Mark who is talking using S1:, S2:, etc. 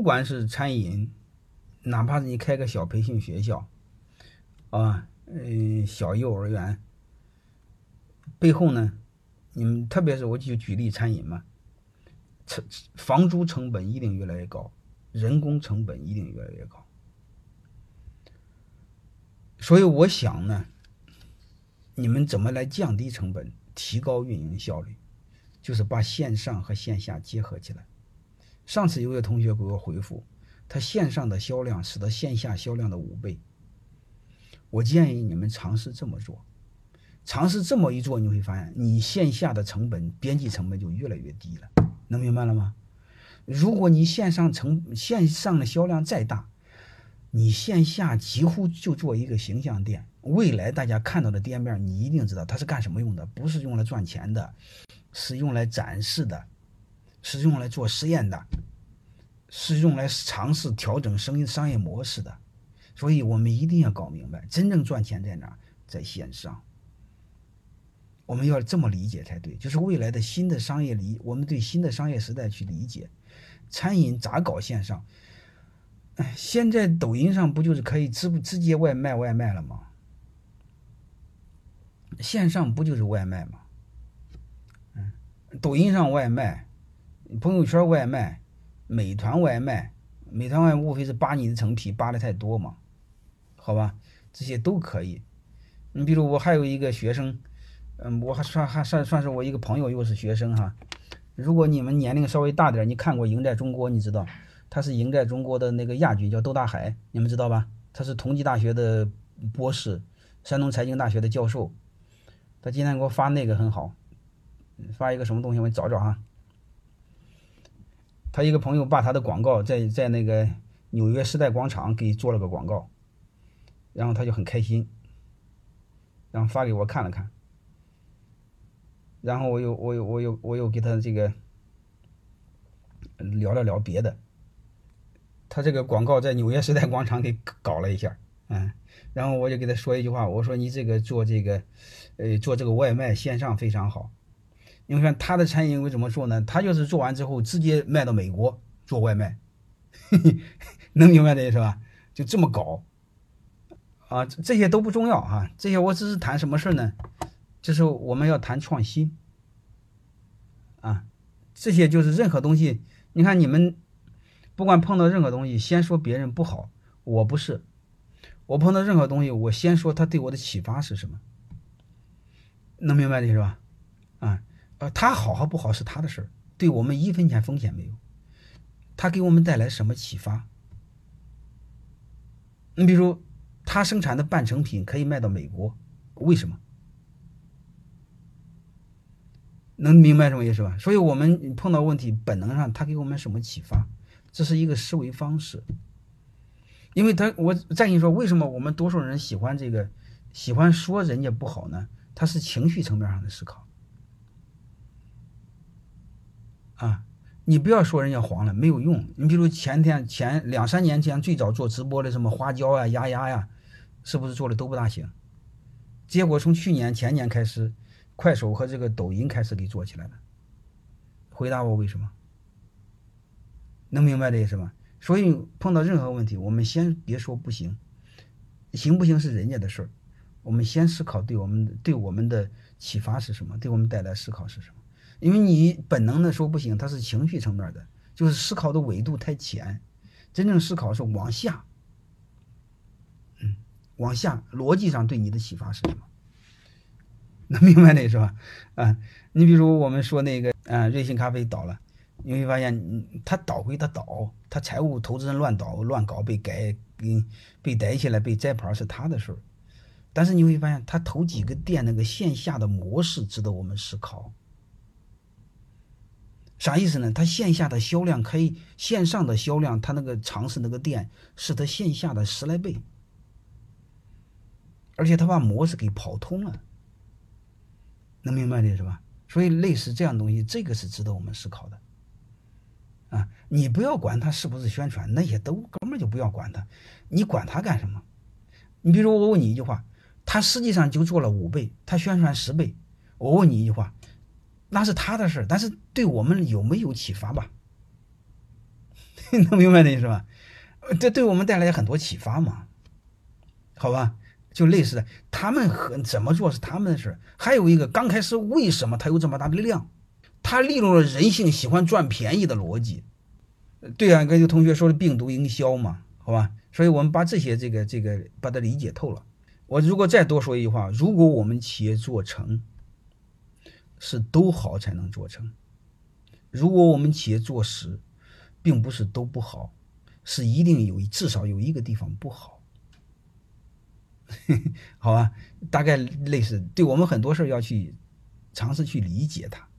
S1: 不管是餐饮，哪怕是你开个小培训学校，啊，嗯，小幼儿园，背后呢，你们特别是我就举例餐饮嘛，成房租成本一定越来越高，人工成本一定越来越高，所以我想呢，你们怎么来降低成本，提高运营效率，就是把线上和线下结合起来。上次有位同学给我回复，他线上的销量使得线下销量的五倍。我建议你们尝试这么做，尝试这么一做，你会发现你线下的成本边际成本就越来越低了。能明白了吗？如果你线上成线上的销量再大，你线下几乎就做一个形象店。未来大家看到的店面，你一定知道它是干什么用的，不是用来赚钱的，是用来展示的。是用来做实验的，是用来尝试调整生意商业模式的，所以我们一定要搞明白，真正赚钱在哪，在线上。我们要这么理解才对，就是未来的新的商业理，我们对新的商业时代去理解，餐饮咋搞线上？哎，现在抖音上不就是可以直直接外卖外卖了吗？线上不就是外卖吗？嗯，抖音上外卖。朋友圈外卖，美团外卖，美团外卖无非是扒你的层皮，扒的太多嘛，好吧，这些都可以。你比如我还有一个学生，嗯，我还算还算算是我一个朋友，又是学生哈。如果你们年龄稍微大点，你看过《赢在中国》，你知道他是《赢在中国》的那个亚军，叫窦大海，你们知道吧？他是同济大学的博士，山东财经大学的教授。他今天给我发那个很好，发一个什么东西，我找找哈。他一个朋友把他的广告在在那个纽约时代广场给做了个广告，然后他就很开心，然后发给我看了看，然后我又我又我又我又给他这个聊了聊别的，他这个广告在纽约时代广场给搞了一下，嗯，然后我就给他说一句话，我说你这个做这个，呃，做这个外卖线上非常好。你看他的餐饮为怎么做呢？他就是做完之后直接卖到美国做外卖，能明白这意思吧？就这么搞啊，这些都不重要啊。这些我只是谈什么事呢？就是我们要谈创新啊。这些就是任何东西，你看你们不管碰到任何东西，先说别人不好，我不是。我碰到任何东西，我先说他对我的启发是什么，能明白这是吧？啊。呃，他好和不好是他的事儿，对我们一分钱风险没有。他给我们带来什么启发？你比如，他生产的半成品可以卖到美国，为什么？能明白什么意思吧？所以我们碰到问题，本能上他给我们什么启发？这是一个思维方式。因为他，我再跟你说，为什么我们多数人喜欢这个，喜欢说人家不好呢？他是情绪层面上的思考。啊，你不要说人家黄了，没有用。你比如前天前两三年前最早做直播的什么花椒啊、丫丫呀，是不是做的都不大行？结果从去年前年开始，快手和这个抖音开始给做起来了。回答我为什么？能明白这意思吗？所以碰到任何问题，我们先别说不行，行不行是人家的事儿，我们先思考对我们对我们的启发是什么，对我们带来思考是什么。因为你本能的说不行，它是情绪层面的，就是思考的维度太浅，真正思考是往下，嗯，往下逻辑上对你的启发是什么？能明白那是吧？啊，你比如我们说那个，啊，瑞幸咖啡倒了，你会发现，他倒归他倒，他财务投资人乱倒乱搞被改，嗯，被逮起来被摘牌是他的事儿，但是你会发现，他投几个店那个线下的模式值得我们思考。啥意思呢？他线下的销量可以线上的销量，他那个尝试那个店是他线下的十来倍，而且他把模式给跑通了，能明白这是吧？所以类似这样东西，这个是值得我们思考的。啊，你不要管他是不是宣传，那些都根本就不要管他，你管他干什么？你比如我问你一句话，他实际上就做了五倍，他宣传十倍，我问你一句话。那是他的事，但是对我们有没有启发吧？能明白那意思吧？这对我们带来很多启发嘛？好吧，就类似的，他们和怎么做是他们的事还有一个，刚开始为什么他有这么大的量？他利用了人性喜欢赚便宜的逻辑。对啊，跟有同学说的病毒营销嘛，好吧？所以我们把这些这个这个把它理解透了。我如果再多说一句话，如果我们企业做成，是都好才能做成；如果我们企业做实，并不是都不好，是一定有至少有一个地方不好。好吧，大概类似，对我们很多事儿要去尝试去理解它。